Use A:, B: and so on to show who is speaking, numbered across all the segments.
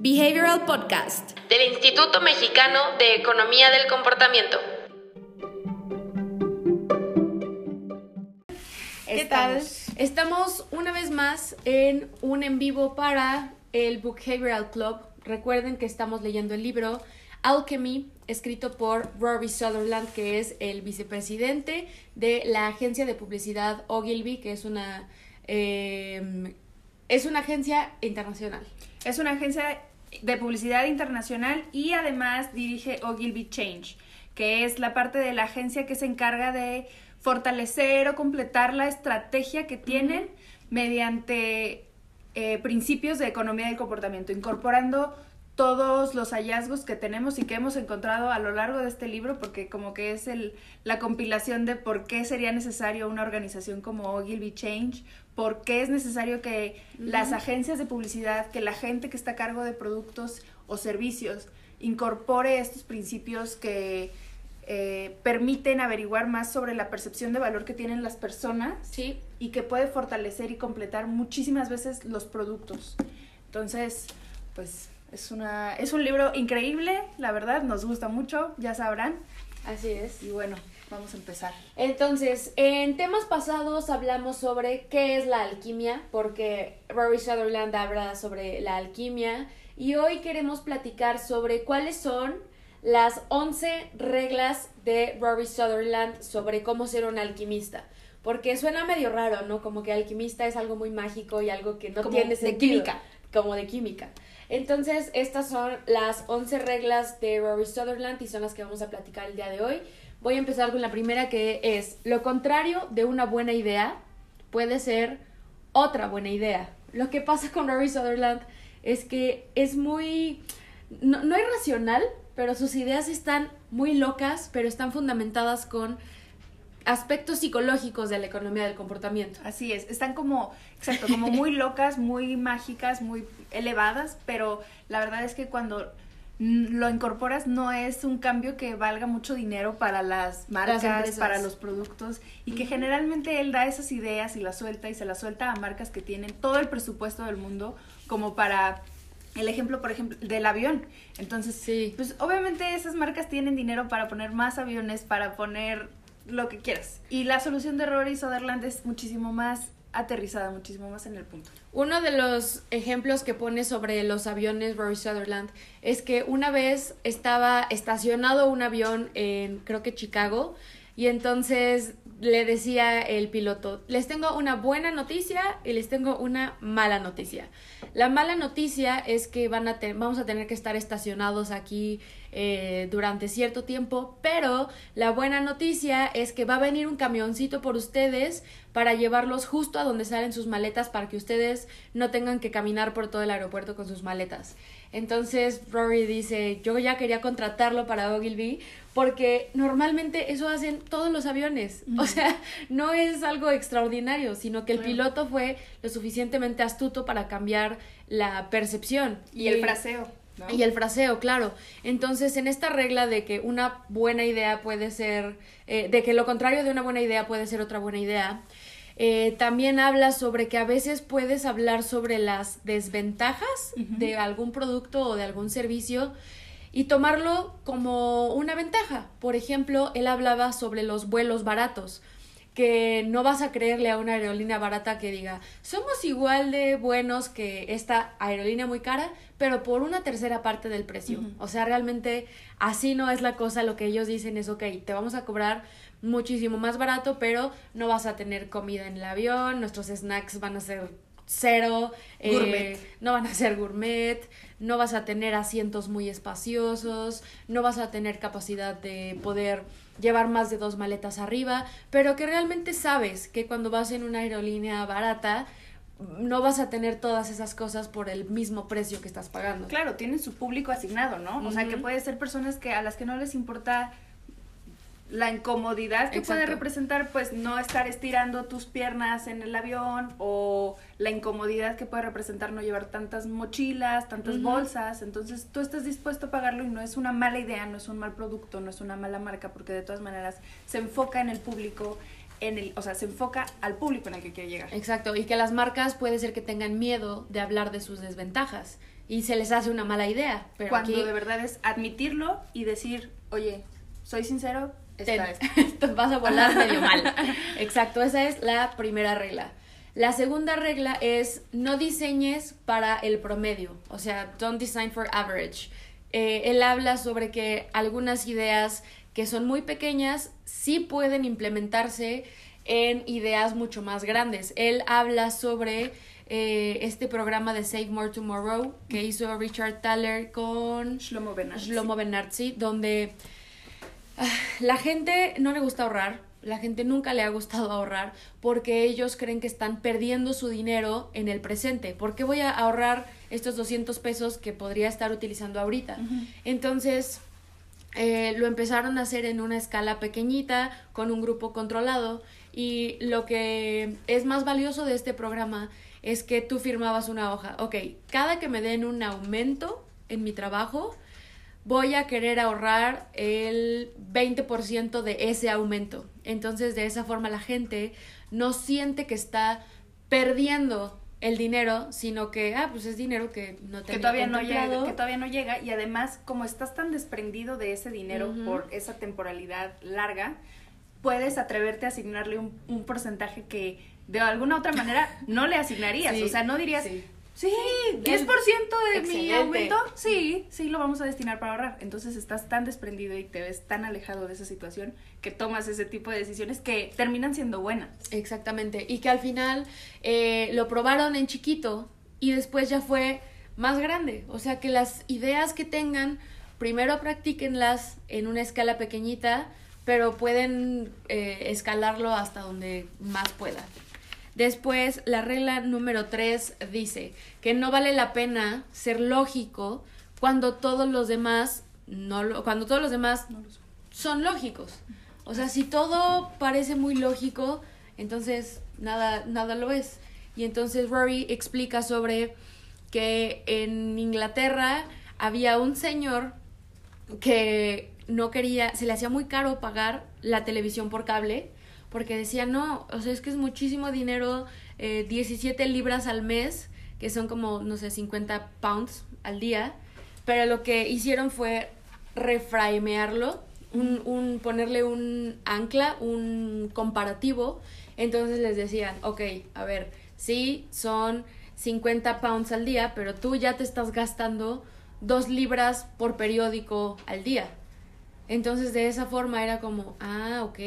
A: Behavioral Podcast
B: del Instituto Mexicano de Economía del Comportamiento.
A: ¿Qué tal? Estamos una vez más en un en vivo para el Behavioral Club. Recuerden que estamos leyendo el libro Alchemy, escrito por Rory Sutherland, que es el vicepresidente de la agencia de publicidad Ogilvy, que es una, eh, es una agencia internacional.
C: Es una agencia de publicidad internacional y además dirige Ogilvy Change, que es la parte de la agencia que se encarga de fortalecer o completar la estrategia que tienen mediante eh, principios de economía del comportamiento, incorporando todos los hallazgos que tenemos y que hemos encontrado a lo largo de este libro, porque como que es el, la compilación de por qué sería necesario una organización como Ogilvy Change, por qué es necesario que las agencias de publicidad, que la gente que está a cargo de productos o servicios incorpore estos principios que eh, permiten averiguar más sobre la percepción de valor que tienen las personas
A: Sí.
C: y que puede fortalecer y completar muchísimas veces los productos. Entonces, pues es, una, es un libro increíble, la verdad, nos gusta mucho, ya sabrán.
A: Así es.
C: Y bueno, vamos a empezar.
A: Entonces, en temas pasados hablamos sobre qué es la alquimia, porque Rory Sutherland habla sobre la alquimia y hoy queremos platicar sobre cuáles son las 11 reglas de Rory Sutherland sobre cómo ser un alquimista. Porque suena medio raro, ¿no? Como que alquimista es algo muy mágico y algo que no
C: Como
A: tiene
C: de
A: sentido.
C: química.
A: Como de química. Entonces, estas son las 11 reglas de Rory Sutherland y son las que vamos a platicar el día de hoy. Voy a empezar con la primera que es, lo contrario de una buena idea puede ser otra buena idea. Lo que pasa con Rory Sutherland es que es muy, no, no es racional, pero sus ideas están muy locas, pero están fundamentadas con aspectos psicológicos de la economía del comportamiento.
C: Así es, están como, exacto, como muy locas, muy mágicas, muy elevadas, pero la verdad es que cuando lo incorporas no es un cambio que valga mucho dinero para las marcas, para los productos y que generalmente él da esas ideas y las suelta y se las suelta a marcas que tienen todo el presupuesto del mundo como para el ejemplo, por ejemplo, del avión. Entonces,
A: Sí.
C: pues obviamente esas marcas tienen dinero para poner más aviones, para poner lo que quieras. Y la solución de Rory Sutherland es muchísimo más aterrizada, muchísimo más en el punto.
A: Uno de los ejemplos que pone sobre los aviones Rory Sutherland es que una vez estaba estacionado un avión en creo que Chicago y entonces le decía el piloto, les tengo una buena noticia y les tengo una mala noticia. La mala noticia es que van a vamos a tener que estar estacionados aquí eh, durante cierto tiempo, pero la buena noticia es que va a venir un camioncito por ustedes para llevarlos justo a donde salen sus maletas para que ustedes no tengan que caminar por todo el aeropuerto con sus maletas. Entonces Rory dice, yo ya quería contratarlo para Ogilvy porque normalmente eso hacen todos los aviones. O sea, no es algo extraordinario, sino que el piloto fue lo suficientemente astuto para cambiar la percepción.
C: Y el fraseo. ¿No?
A: Y el fraseo, claro. Entonces, en esta regla de que una buena idea puede ser, eh, de que lo contrario de una buena idea puede ser otra buena idea, eh, también habla sobre que a veces puedes hablar sobre las desventajas de algún producto o de algún servicio y tomarlo como una ventaja. Por ejemplo, él hablaba sobre los vuelos baratos que no vas a creerle a una aerolínea barata que diga, somos igual de buenos que esta aerolínea muy cara, pero por una tercera parte del precio. O sea, realmente así no es la cosa, lo que ellos dicen es, ok, te vamos a cobrar muchísimo más barato, pero no vas a tener comida en el avión, nuestros snacks van a ser cero, eh, no van a ser gourmet, no vas a tener asientos muy espaciosos, no vas a tener capacidad de poder llevar más de dos maletas arriba, pero que realmente sabes que cuando vas en una aerolínea barata no vas a tener todas esas cosas por el mismo precio que estás pagando.
C: Claro, tienen su público asignado, ¿no? O sea, que puede ser personas que a las que no les importa la incomodidad que puede representar pues no estar estirando tus piernas en el avión o la incomodidad que puede representar no llevar tantas mochilas, tantas bolsas, entonces tú estás dispuesto a pagarlo y no es una mala idea, no es un mal producto, no es una mala marca porque de todas maneras se enfoca en el público en el, o sea, se enfoca al público en el que quiere llegar.
A: Exacto, y que las marcas puede ser que tengan miedo de hablar de sus desventajas y se les hace una mala idea. Pero
C: Cuando
A: aquí
C: de verdad es admitirlo y decir, oye, soy sincero,
A: te,
C: esta es.
A: te vas a volar medio mal. Exacto, esa es la primera regla. La segunda regla es no diseñes para el promedio, o sea, don't design for average. Eh, él habla sobre que algunas ideas que son muy pequeñas sí pueden implementarse en ideas mucho más grandes. Él habla sobre eh, este programa de Save More Tomorrow que hizo Richard Thaler con
C: Shlomo Benartzi.
A: Shlomo Benartzi, donde la gente no le gusta ahorrar, la gente nunca le ha gustado ahorrar porque ellos creen que están perdiendo su dinero en el presente. ¿Por qué voy a ahorrar estos 200 pesos que podría estar utilizando ahorita? Entonces, eh, lo empezaron a hacer en una escala pequeñita, con un grupo controlado, y lo que es más valioso de este programa es que tú firmabas una hoja. Ok, cada que me den un aumento en mi trabajo, voy a querer ahorrar el 20% de ese aumento. Entonces, de esa forma la gente no siente que está perdiendo el dinero, sino que, ah, pues es dinero que no tenía
C: que todavía no llega, que todavía no llega y además como estás tan desprendido de ese dinero por esa temporalidad larga, puedes atreverte a asignarle un, un porcentaje que de alguna otra manera no le asignarías,
A: Sí,
C: o sea, no dirías,
A: sí.
C: Sí,
A: del-
C: 10% de mi aumento, sí, sí lo vamos a destinar para ahorrar. Entonces estás tan desprendido y te ves tan alejado de esa situación que tomas ese tipo de decisiones que terminan siendo buenas.
A: Exactamente. Y que al final eh, lo probaron en chiquito y después ya fue más grande. O sea que las ideas que tengan, primero practíquenlas en una escala pequeñita, pero pueden eh, escalarlo hasta donde más puedan. Después, la regla número 3 dice que no vale la pena ser lógico cuando todos los demás no lo- cuando todos los demás son lógicos. O sea, si todo parece muy lógico, entonces nada, nada lo es. Y entonces Rory explica sobre que en Inglaterra había un señor que no quería, se le hacía muy caro pagar la televisión por cable, porque decía, no, o sea, es que es muchísimo dinero, eh, 17 libras al mes, que son como, no sé, 50 pounds al día, pero lo que hicieron fue reframearlo, un, un, ponerle un ancla, un comparativo, entonces les decían, ok, a ver, sí, son 50 pounds al día, pero tú ya te estás gastando dos libras por periódico al día. Entonces de esa forma era como, ah, ok,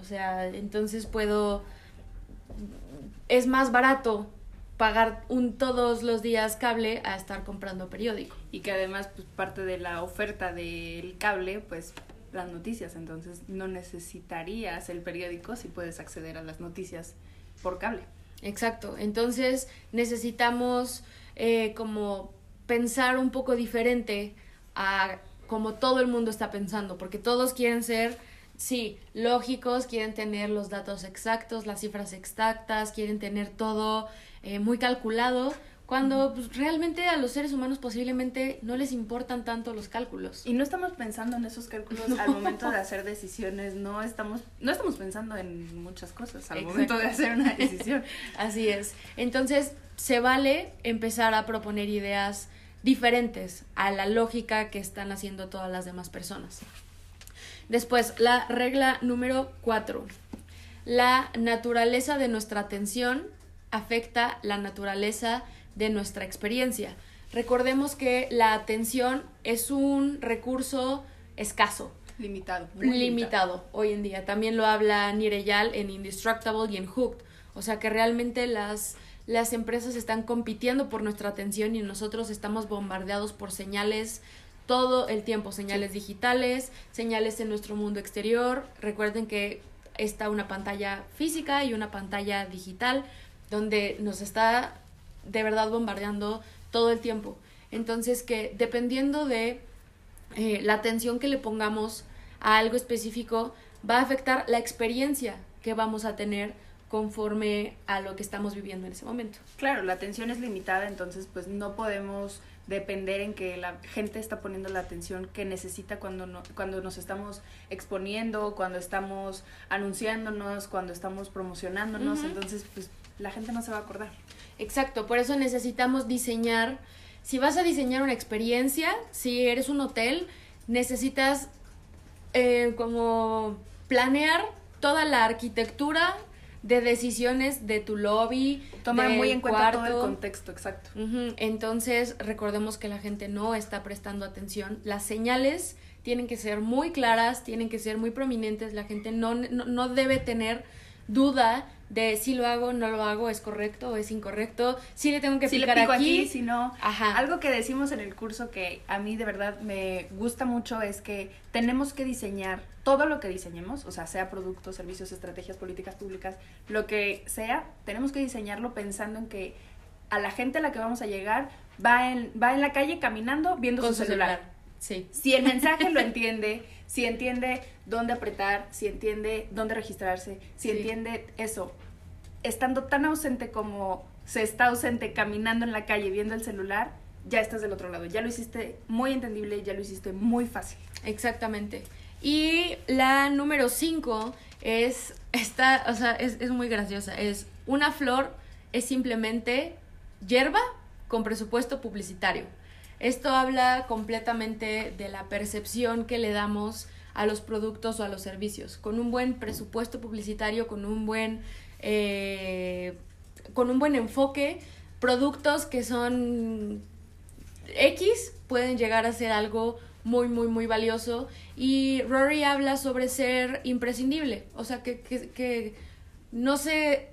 A: o sea, entonces puedo, es más barato pagar un todos los días cable a estar comprando periódico.
C: y que además pues parte de la oferta del cable pues las noticias. Entonces no necesitarías el periódico si puedes acceder a las noticias por cable.
A: Exacto, entonces necesitamos eh, como pensar un poco diferente a como todo el mundo está pensando, porque todos quieren ser, sí, lógicos, quieren tener los datos exactos, las cifras exactas, quieren tener todo eh, muy calculado, cuando pues, realmente a los seres humanos posiblemente no les importan tanto los cálculos.
C: y no estamos pensando en esos cálculos al momento de hacer decisiones no estamos no estamos pensando en muchas cosas al
A: Exacto.
C: momento de hacer una decisión
A: Así es. Entonces, se vale empezar a proponer ideas diferentes a la lógica que están haciendo todas las demás personas. Después, la regla número cuatro. La naturaleza de nuestra atención afecta la naturaleza de nuestra experiencia. Recordemos que la atención es un recurso escaso,
C: limitado muy
A: limitado hoy en día. También lo habla Nireyal en Indestructible y en Hooked. O sea que realmente las, las empresas están compitiendo por nuestra atención y nosotros estamos bombardeados por señales todo el tiempo, señales digitales, señales en nuestro mundo exterior. Recuerden que está una pantalla física y una pantalla digital donde nos está de verdad bombardeando todo el tiempo. Entonces que dependiendo de eh, la atención que le pongamos a algo específico va a afectar la experiencia que vamos a tener conforme a lo que estamos viviendo en ese momento.
C: Claro, la atención es limitada, entonces pues no podemos depender en que la gente está poniendo la atención que necesita cuando, no, cuando nos estamos exponiendo, cuando estamos anunciándonos, cuando estamos promocionándonos, entonces pues la gente no se va a acordar.
A: Exacto, por eso necesitamos diseñar, si vas a diseñar una experiencia, si eres un hotel, necesitas eh, como planear toda la arquitectura de decisiones de tu lobby,
C: Tomar muy en cuenta todo el contexto, exacto.
A: Entonces, recordemos que la gente no está prestando atención. Las señales tienen que ser muy claras, tienen que ser muy prominentes. La gente no, no, no debe tener duda de si lo hago, no lo hago, es correcto o es incorrecto, si le tengo que
C: si le
A: picar
C: pico aquí,
A: aquí.
C: si no.
A: Ajá.
C: Algo que decimos en el curso que a mí de verdad me gusta mucho es que tenemos que diseñar todo lo que diseñemos, o sea, sea productos, servicios, estrategias, políticas públicas, lo que sea, tenemos que diseñarlo pensando en que a la gente a la que vamos a llegar va en, va en la calle caminando viendo
A: con
C: su celular.
A: Sí.
C: Si el mensaje lo entiende, si entiende dónde apretar, si entiende dónde registrarse, si
A: Sí.
C: entiende eso, estando tan ausente como se está ausente caminando en la calle viendo el celular, ya estás del otro lado. Ya lo hiciste muy entendible, ya lo hiciste muy fácil.
A: Exactamente. Y la número 5 es, esta, o sea, es, es muy graciosa. Es una flor es simplemente hierba con presupuesto publicitario. Esto habla completamente de la percepción que le damos a los productos o a los servicios. Con un buen presupuesto publicitario, con un buen, eh, con un buen enfoque, productos que son X pueden llegar a ser algo muy, muy, muy valioso. Y Rory habla sobre ser imprescindible. O sea, que, que, que no sé,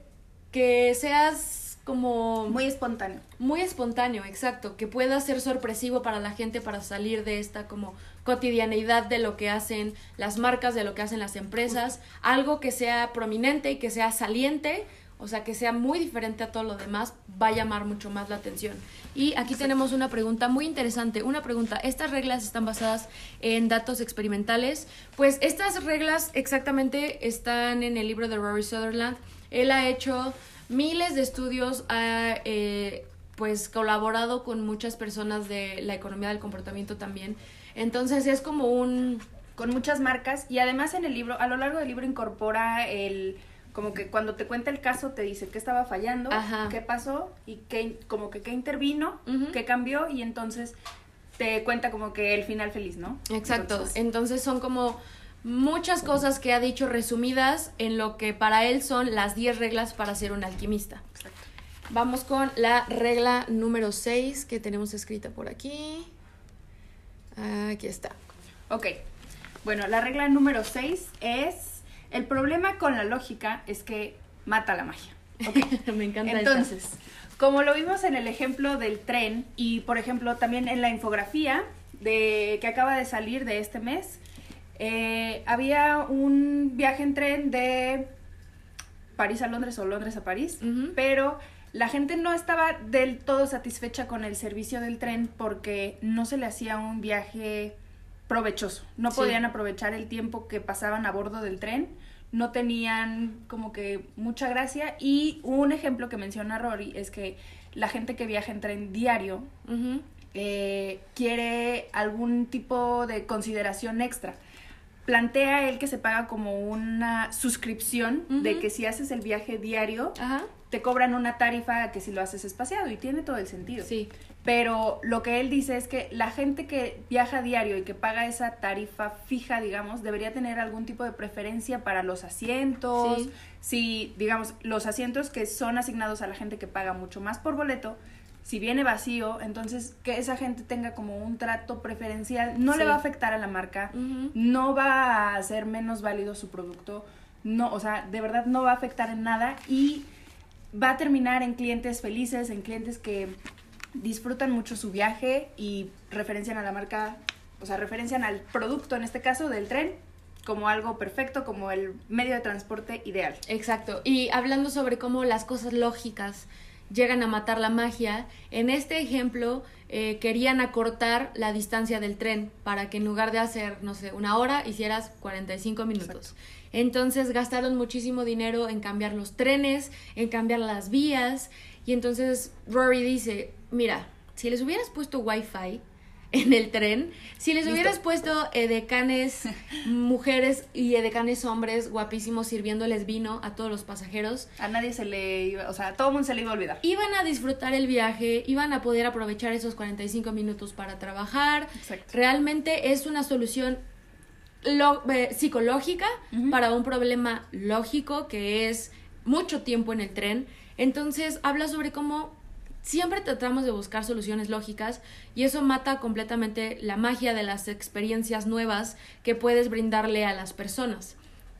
A: que seas como
C: Muy espontáneo.
A: muy espontáneo, exacto, que pueda ser sorpresivo para la gente para salir de esta como cotidianeidad de lo que hacen las marcas, de lo que hacen las empresas, algo que sea prominente y que sea saliente, o sea, que sea muy diferente a todo lo demás, va a llamar mucho más la atención. Y aquí tenemos una pregunta muy interesante, una pregunta, ¿estas reglas están basadas en datos experimentales? Pues estas reglas exactamente están en el libro de Rory Sutherland. Él ha hecho miles de estudios, ha eh, pues colaborado con muchas personas de la economía del comportamiento también. Entonces es como un...
C: Con muchas marcas y además en el libro, a lo largo del libro incorpora el como que cuando te cuenta el caso te dice qué estaba fallando,
A: Ajá.
C: qué pasó y qué como que qué intervino, qué cambió y entonces te cuenta como que el final feliz, ¿no?
A: Exacto.
C: Entonces,
A: Entonces son como muchas cosas que ha dicho resumidas en lo que para él son las 10 reglas para ser un alquimista.
C: Exacto.
A: Vamos con la regla número 6 que tenemos escrita por aquí. Aquí está.
C: Ok. Bueno, la regla número 6 es el problema con la lógica es que mata la magia. Ok.
A: Me encanta esta.
C: Entonces, como lo vimos en el ejemplo del tren y por ejemplo también en la infografía de que acaba de salir de este mes, eh, había un viaje en tren de París a Londres o Londres a París, pero la gente no estaba del todo satisfecha con el servicio del tren porque no se le hacía un viaje provechoso. No
A: Sí.
C: podían aprovechar el tiempo que pasaban a bordo del tren, no tenían como que mucha gracia y un ejemplo que menciona Rory es que la gente que viaja en tren diario eh, quiere algún tipo de consideración extra. Plantea él que se paga como una suscripción de que si haces el viaje diario,
A: Ajá.
C: Te cobran una tarifa que si lo haces espaciado y tiene todo el sentido.
A: Sí.
C: Pero lo que él dice es que la gente que viaja diario y que paga esa tarifa fija, digamos, debería tener algún tipo de preferencia para los asientos.
A: Sí.
C: Si, digamos, los asientos que son asignados a la gente que paga mucho más por boleto, si viene vacío, entonces que esa gente tenga como un trato preferencial, no le
A: Sí.
C: va a afectar a la marca,
A: Ujú.
C: no va a hacer menos válido su producto, no, o sea, de verdad no va a afectar en nada y va a terminar en clientes felices, en clientes que disfrutan mucho su viaje y referencian a la marca, o sea, referencian al producto, en este caso del tren, como algo perfecto, como el medio de transporte ideal.
A: Exacto. Y hablando sobre cómo las cosas lógicas llegan a matar la magia. En este ejemplo, eh, querían acortar la distancia del tren para que en lugar de hacer, no sé, una hora, hicieras 45 minutos. Entonces gastaron muchísimo dinero en cambiar los trenes, en cambiar las vías. Y entonces Rory dice, mira, si les hubieras puesto wifi, en el tren. Si les hubieras puesto edecanes mujeres y edecanes hombres guapísimos sirviéndoles vino a todos los pasajeros.
C: A nadie se le iba, o sea, a todo mundo se le iba a olvidar.
A: Iban a disfrutar el viaje, iban a poder aprovechar esos 45 minutos para trabajar.
C: Exacto.
A: Realmente es una solución lo, eh, psicológica para un problema lógico que es mucho tiempo en el tren. Entonces habla sobre cómo siempre tratamos de buscar soluciones lógicas y eso mata completamente la magia de las experiencias nuevas que puedes brindarle a las personas.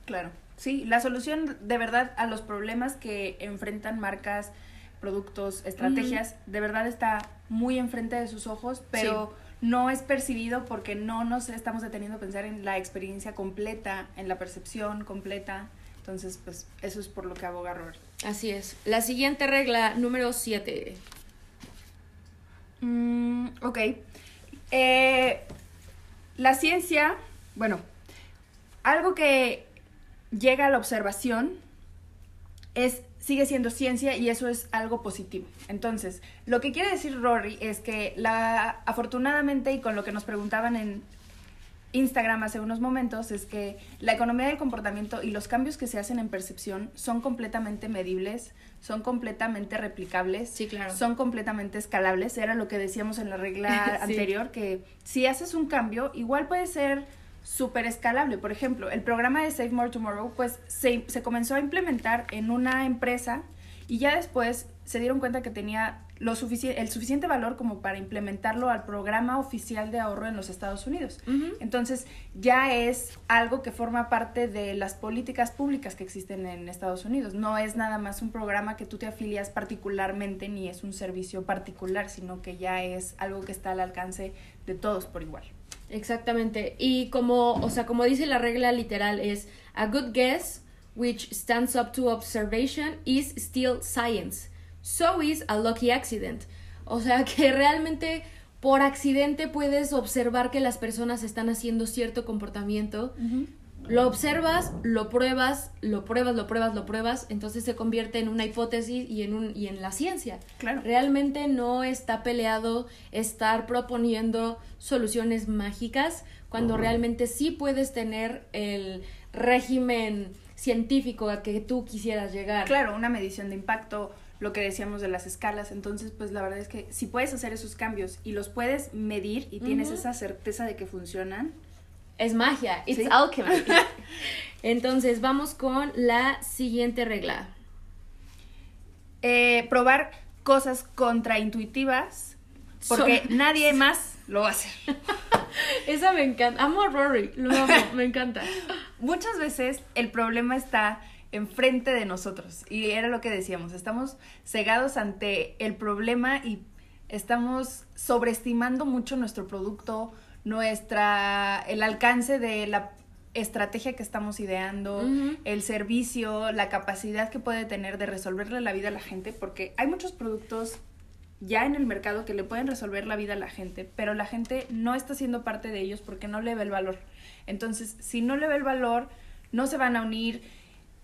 C: Claro, sí, la solución de verdad a los problemas que enfrentan marcas, productos, estrategias, de verdad está muy enfrente de sus ojos, pero no es percibido porque no nos estamos deteniendo a pensar en la experiencia completa, en la percepción completa. Entonces, pues eso es por lo que aboga Robert.
A: Así es. La siguiente regla, número 7.
C: Mm, ok. Eh, la ciencia, bueno, algo que llega a la observación es sigue siendo ciencia y eso es algo positivo. Entonces, lo que quiere decir Rory es que la afortunadamente y con lo que nos preguntaban en Instagram hace unos momentos es que la economía del comportamiento y los cambios que se hacen en percepción son completamente medibles, son completamente replicables,
A: Sí, claro.
C: son completamente escalables. Era lo que decíamos en la regla
A: Sí.
C: anterior, que si haces un cambio, igual puede ser súper escalable. Por ejemplo, el programa de Save More Tomorrow, pues se, se comenzó a implementar en una empresa y ya después se dieron cuenta que tenía lo sufici- el suficiente valor como para implementarlo al programa oficial de ahorro en los Estados Unidos. Entonces ya es algo que forma parte de las políticas públicas que existen en Estados Unidos. No es nada más un programa que tú te afilias particularmente ni es un servicio particular, sino que ya es algo que está al alcance de todos por igual.
A: Exactamente. Y como, o sea, como dice la regla literal es a good guess which stands up to observation is still science. So is a lucky accident. O sea, que realmente por accidente puedes observar que las personas están haciendo cierto comportamiento. Lo observas, lo pruebas, lo pruebas, lo pruebas, lo pruebas, entonces se convierte en una hipótesis y en un y en la ciencia.
C: Claro.
A: Realmente no está peleado estar proponiendo soluciones mágicas cuando realmente sí puedes tener el régimen científico a que tú quisieras llegar.
C: Claro, una medición de impacto, lo que decíamos de las escalas. Entonces, pues la verdad es que si puedes hacer esos cambios y los puedes medir y tienes esa certeza de que funcionan,
A: Es magia, it's
C: Sí.
A: alchemy. Entonces, vamos con la siguiente regla.
C: eh, probar cosas contraintuitivas, porque
A: Son-
C: nadie más lo va a hacer.
A: Esa me encanta. Amo a Rory, lo amo, me encanta.
C: Muchas veces el problema está enfrente de nosotros y era lo que decíamos, estamos cegados ante el problema y estamos sobreestimando mucho nuestro producto, nuestra el alcance de la estrategia que estamos ideando, el servicio, la capacidad que puede tener de resolverle la vida a la gente, porque hay muchos productos ya en el mercado que le pueden resolver la vida a la gente, pero la gente no está siendo parte de ellos porque no le ve el valor. Entonces, si no le ve el valor, no se van a unir,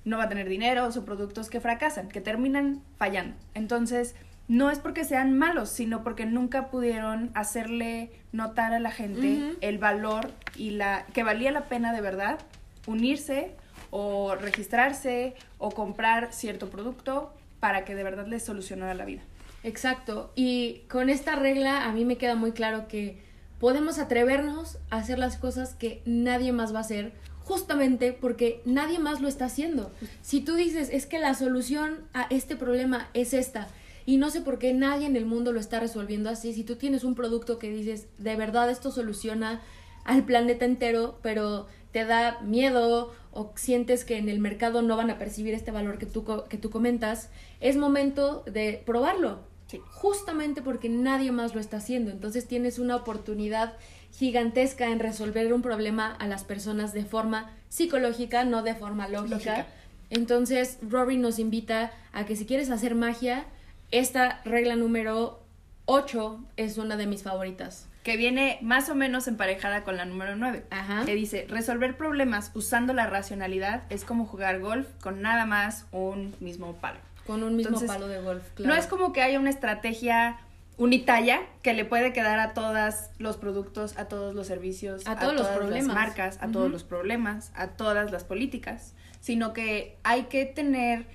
C: no va a tener dinero, son productos que fracasan, que terminan fallando. Entonces, no es porque sean malos, sino porque nunca pudieron hacerle notar a la gente el valor y la que valía la pena de verdad unirse o registrarse o comprar cierto producto para que de verdad les solucionara la vida.
A: Exacto. Y con esta regla a mí me queda muy claro que podemos atrevernos a hacer las cosas que nadie más va a hacer justamente porque nadie más lo está haciendo. Si tú dices, es que la solución a este problema es esta y no sé por qué nadie en el mundo lo está resolviendo así, si tú tienes un producto que dices, de verdad esto soluciona al planeta entero, pero te da miedo o sientes que en el mercado no van a percibir este valor que tú, que tú comentas, es momento de probarlo.
C: Sí.
A: Justamente porque nadie más lo está haciendo. Entonces tienes una oportunidad gigantesca en resolver un problema a las personas de forma psicológica, no de forma lógica.
C: Lógica.
A: Entonces Rory nos invita a que si quieres hacer magia, esta regla número 8 es una de mis favoritas.
C: Que viene más o menos emparejada con la número 9.
A: Ajá.
C: Que dice, resolver problemas usando la racionalidad es como jugar golf con nada más un mismo palo.
A: Con un mismo
C: Entonces,
A: palo de golf, claro.
C: No es como que haya una estrategia unitalla que le puede quedar a todos los productos, a todos los servicios,
A: A todos los
C: todas
A: problemas.
C: las marcas, a todos los problemas, a todas las políticas, sino que hay que tener,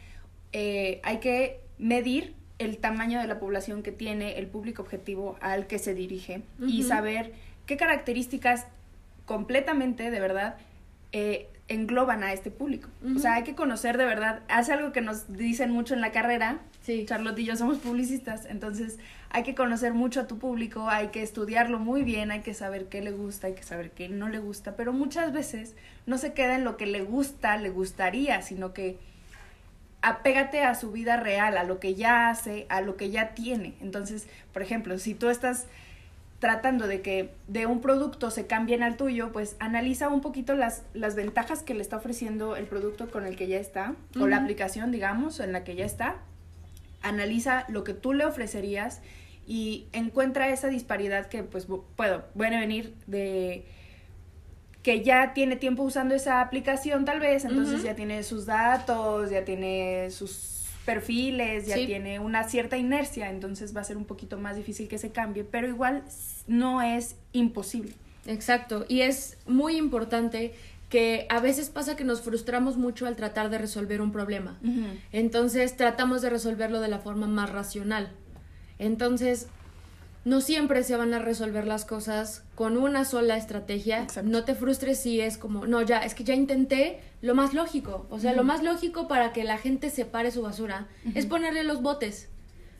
C: eh, hay que medir el tamaño de la población que tiene el público objetivo al que se dirige y saber qué características completamente, de verdad, eh, engloban a este público. O sea, hay que conocer de verdad, hace algo que nos dicen mucho en la carrera,
A: Sí.
C: Charlotte y yo somos publicistas, entonces hay que conocer mucho a tu público, hay que estudiarlo muy bien, hay que saber qué le gusta, hay que saber qué no le gusta, pero muchas veces no se queda en lo que le gusta, le gustaría, sino que apégate a su vida real, a lo que ya hace, a lo que ya tiene. Entonces, por ejemplo, si tú estás tratando de que de un producto se cambien al tuyo, pues analiza un poquito las, las ventajas que le está ofreciendo el producto con el que ya está, o la aplicación, digamos, en la que ya está. Analiza lo que tú le ofrecerías y encuentra esa disparidad que pues puedo, puede venir de que ya tiene tiempo usando esa aplicación tal vez, entonces ya tiene sus datos, ya tiene sus perfiles, ya
A: Sí.
C: tiene una cierta inercia, entonces va a ser un poquito más difícil que se cambie, pero igual no es imposible.
A: Exacto, y es muy importante que a veces pasa que nos frustramos mucho al tratar de resolver un problema. Entonces tratamos de resolverlo de la forma más racional. Entonces, no siempre se van a resolver las cosas con una sola estrategia.
C: Exacto.
A: No te frustres si es como, no, ya, es que ya intenté lo más lógico. O sea, lo más lógico para que la gente separe su basura es ponerle los botes.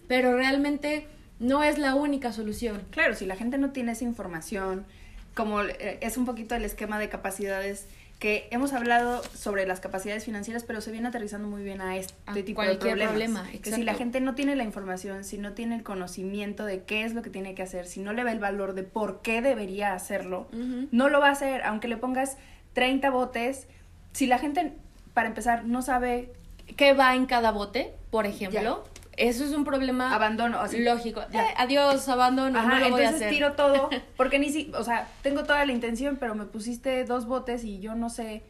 A: Pero realmente no es la única solución.
C: Claro, si la gente no tiene esa información, como eh, es un poquito el esquema de capacidades que hemos hablado sobre las capacidades financieras, pero se viene aterrizando muy bien a este
A: A
C: tipo de problemas.
A: problema,
C: que si la gente no tiene la información, si no tiene el conocimiento de qué es lo que tiene que hacer, si no le ve el valor de por qué debería hacerlo, no lo va a hacer, aunque le pongas 30 botes, si la gente, para empezar, no sabe
A: ¿Qué va en cada bote, por ejemplo? Eso es un problema
C: abandono,
A: lógico.
C: ya.
A: Eh, adiós, abandono,
C: Ajá,
A: no lo voy a
C: entonces
A: hacer.
C: tiro todo, porque ni si, o sea, tengo toda la intención, pero me pusiste dos botes y yo no sé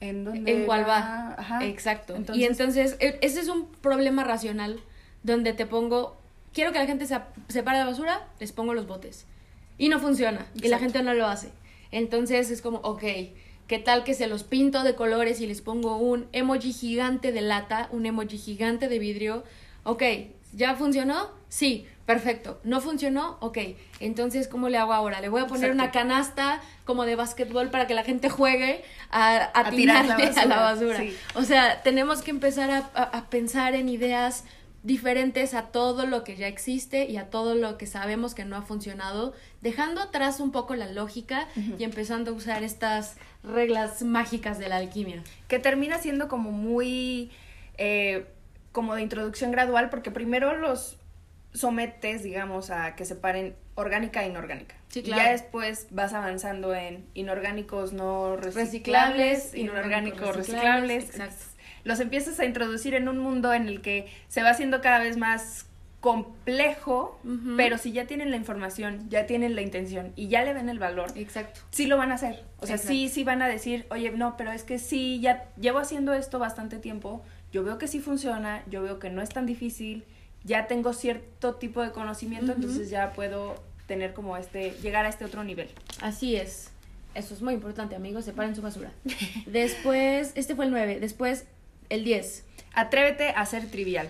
C: en dónde
A: en cuál va.
C: Ajá.
A: Exacto.
C: Entonces,
A: y entonces, e- ese es un problema racional donde te pongo, quiero que la gente se separe la basura, les pongo los botes. Y no funciona. Y la gente no lo hace. Entonces es como, ok, ¿qué tal que se los pinto de colores y les pongo un emoji gigante de lata, un emoji gigante de vidrio? Ok, ¿ya funcionó? Sí, perfecto. ¿No funcionó? Ok. Entonces, ¿cómo le hago ahora? Le voy a poner
C: Exacto.
A: una canasta como de básquetbol para que la gente juegue a, a,
C: A tirar la
A: tirarle a la
C: basura, sí.
A: O sea, tenemos que empezar a, a- a pensar en ideas diferentes a todo lo que ya existe y a todo lo que sabemos que no ha funcionado, dejando atrás un poco la lógica y empezando a usar estas reglas mágicas de la alquimia.
C: que termina siendo como muy eh, como de introducción gradual, porque primero los sometes, digamos, a que separen orgánica e inorgánica.
A: Sí,
C: Y
A: claro.
C: ya después vas avanzando en inorgánicos no reciclables,
A: Reciclables,
C: inorgánicos reciclables.
A: reciclables, exacto.
C: Los empiezas a introducir en un mundo en el que se va haciendo cada vez más complejo, pero si ya tienen la información, ya tienen la intención y ya le ven el valor,
A: Exacto.
C: sí lo van a hacer. O sea,
A: Exacto.
C: sí, sí van a decir, oye, no, pero es que sí, ya llevo haciendo esto bastante tiempo, yo veo que sí funciona, yo veo que no es tan difícil, ya tengo cierto tipo de conocimiento, entonces ya puedo tener como este, llegar a este otro nivel.
A: Así es. Eso es muy importante, amigos. Separen su basura. Después, este fue el 9. Después, el 10.
C: Atrévete a ser trivial.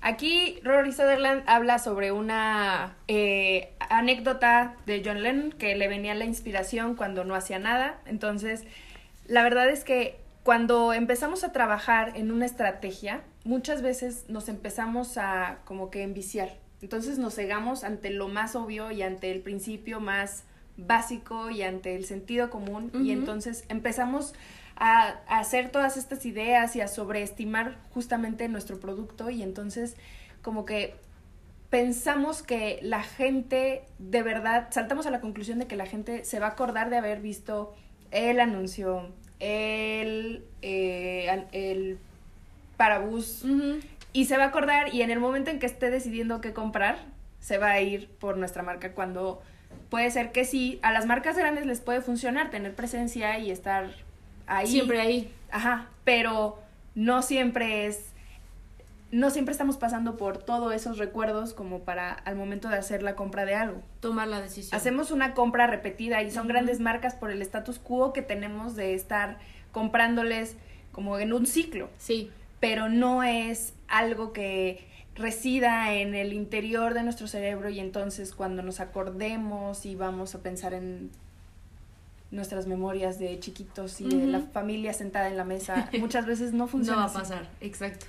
C: Aquí Rory Sutherland habla sobre una eh, anécdota de John Lennon que le venía la inspiración cuando no hacía nada. Entonces, la verdad es que cuando empezamos a trabajar en una estrategia, muchas veces nos empezamos a como que enviciar. Entonces nos cegamos ante lo más obvio y ante el principio más básico y ante el sentido común. Y entonces empezamos a, a hacer todas estas ideas y a sobreestimar justamente nuestro producto. Y entonces como que pensamos que la gente de verdad, saltamos a la conclusión de que la gente se va a acordar de haber visto el anuncio, el, eh, el parabús y se va a acordar y en el momento en que esté decidiendo qué comprar, se va a ir por nuestra marca cuando puede ser que sí, a las marcas grandes les puede funcionar tener presencia y estar ahí.
A: Siempre ahí.
C: Ajá, pero no siempre es no siempre estamos pasando por todos esos recuerdos como para al momento de hacer la compra de algo.
A: Tomar la decisión.
C: Hacemos una compra repetida y son grandes marcas por el status quo que tenemos de estar comprándoles como en un ciclo.
A: Sí.
C: Pero no es algo que resida en el interior de nuestro cerebro y entonces cuando nos acordemos y vamos a pensar en nuestras memorias de chiquitos y de la familia sentada en la mesa, muchas veces no funciona.
A: No va a pasar, exacto.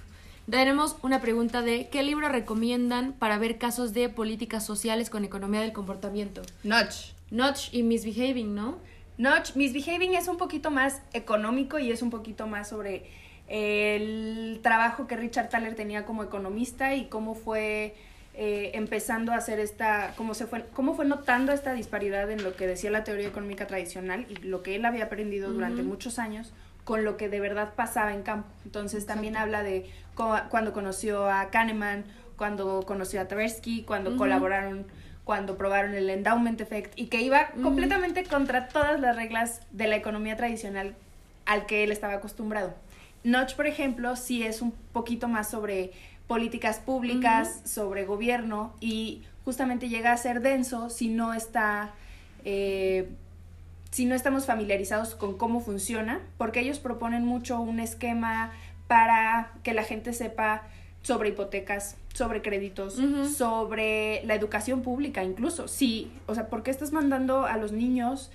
A: Tenemos una pregunta de ¿qué libro recomiendan para ver casos de políticas sociales con economía del comportamiento?
C: Notch.
A: Notch y Misbehaving, ¿no?
C: Notch, Misbehaving es un poquito más económico y es un poquito más sobre el trabajo que Richard Thaler tenía como economista y cómo fue eh, empezando a hacer esta, cómo, se fue, cómo fue notando esta disparidad en lo que decía la teoría económica tradicional y lo que él había aprendido durante muchos años con lo que de verdad pasaba en campo. Entonces también habla de cuando conoció a Kahneman, cuando conoció a Tversky, cuando colaboraron, cuando probaron el endowment effect y que iba completamente contra todas las reglas de la economía tradicional al que él estaba acostumbrado. Notch, por ejemplo, sí es un poquito más sobre políticas públicas, sobre gobierno y justamente llega a ser denso si no está eh, si no estamos familiarizados con cómo funciona, porque ellos proponen mucho un esquema para que la gente sepa sobre hipotecas, sobre créditos, sobre la educación pública incluso. Sí, o sea, ¿por qué estás mandando a los niños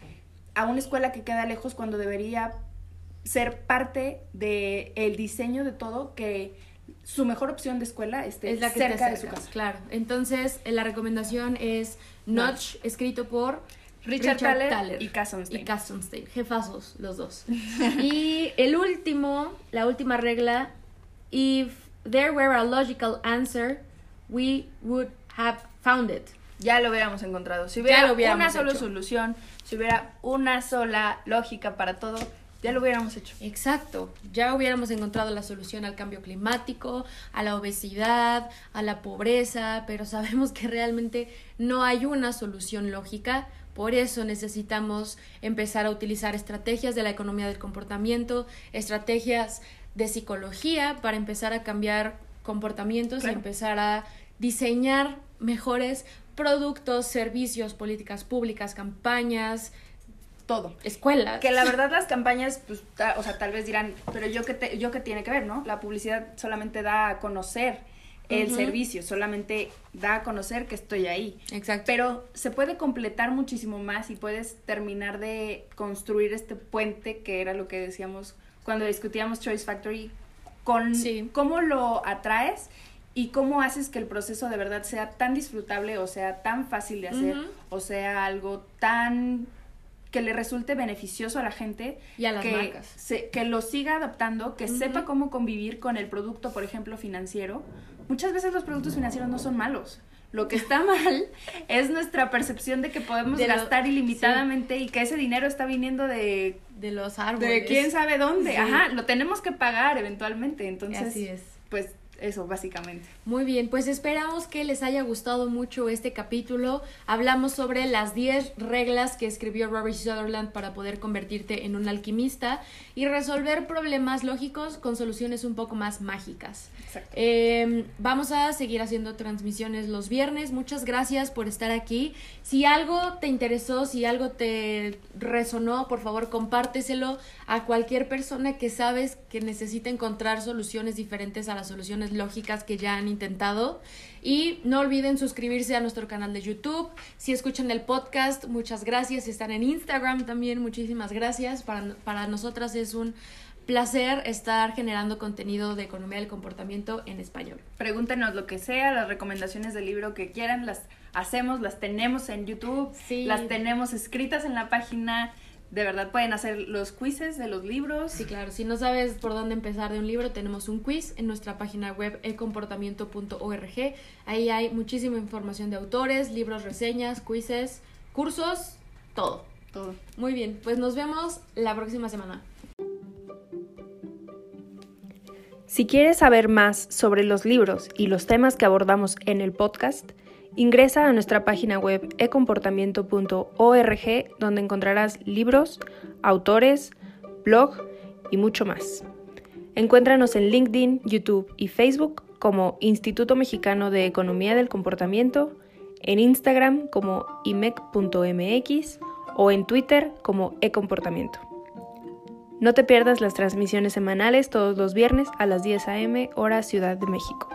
C: a una escuela que queda lejos cuando debería ser parte del el diseño de todo que su mejor opción de escuela esté
A: es la que cerca, de su casa? Claro, entonces la recomendación es Notch, escrito por
C: Richard, Thaler, y Kassenstein.
A: Y jefazos los dos. y el último, la última regla, if there were a logical answer, we would have found it.
C: Ya lo hubiéramos encontrado. Si hubiera una sola solución, si hubiera una sola lógica para todo, ya lo hubiéramos hecho.
A: Exacto, ya hubiéramos encontrado la solución al cambio climático, a la obesidad, a la pobreza, pero sabemos que realmente no hay una solución lógica por eso necesitamos empezar a utilizar estrategias de la economía del comportamiento, estrategias de psicología para empezar a cambiar comportamientos y empezar a diseñar mejores productos, servicios, políticas públicas, campañas,
C: todo.
A: Escuelas.
C: Que la verdad las campañas, pues, o sea, tal vez dirán, pero yo qué, yo qué tiene que ver, ¿no? La publicidad solamente da a conocer el servicio, solamente da a conocer que estoy ahí.
A: Exacto.
C: Pero se puede completar muchísimo más y puedes terminar de construir este puente que era lo que decíamos cuando discutíamos Choice Factory, con cómo lo atraes y cómo haces que el proceso de verdad sea tan disfrutable o sea tan fácil de hacer o sea algo tan que le resulte beneficioso a la gente
A: y a las
C: que
A: marcas.
C: que lo siga adaptando, que sepa cómo convivir con el producto, por ejemplo, financiero muchas veces los productos financieros no son malos. Lo que está mal es nuestra percepción de que podemos gastar ilimitadamente y que ese dinero está viniendo de...
A: De los árboles.
C: De quién sabe dónde. Ajá, lo tenemos que pagar eventualmente. Entonces,
A: Así es.
C: pues eso, básicamente.
A: Muy bien, pues esperamos que les haya gustado mucho este capítulo. Hablamos sobre las 10 reglas que escribió Robert Sutherland para poder convertirte en un alquimista y resolver problemas lógicos con soluciones un poco más mágicas.
C: Exacto.
A: Em, vamos a seguir haciendo transmisiones los viernes. Muchas gracias por estar aquí. Si algo te interesó, si algo te resonó, por favor compárteselo a cualquier persona que sabes que necesita encontrar soluciones diferentes a las soluciones lógicas que ya han intentado. Y no olviden suscribirse a nuestro canal de YouTube. Si escuchan el podcast, muchas gracias. Si están en Instagram también, muchísimas gracias. Para, para nosotras es un placer estar generando contenido de economía del comportamiento en español.
C: Pregúntenos lo que sea, las recomendaciones del libro que quieran, las hacemos, las tenemos en YouTube, las tenemos escritas en la página de verdad pueden hacer los quizzes de los libros.
A: Sí, claro. Si no sabes por dónde empezar de un libro, tenemos un quiz en nuestra página web elcomportamiento.org. Ahí hay muchísima información de autores, libros, reseñas, quizzes, cursos, todo.
C: Todo.
A: Muy bien, pues nos vemos la próxima semana.
C: Si quieres saber más sobre los libros y los temas que abordamos en el podcast, ingresa a nuestra página web ecomportamiento.org donde encontrarás libros, autores, blog y mucho más. Encuéntranos en LinkedIn, YouTube y Facebook como Instituto Mexicano de Economía del Comportamiento, en Instagram como imec.mx o en Twitter como ecomportamiento. No te pierdas las transmisiones semanales todos los viernes a las 10 a.m. hora Ciudad de México.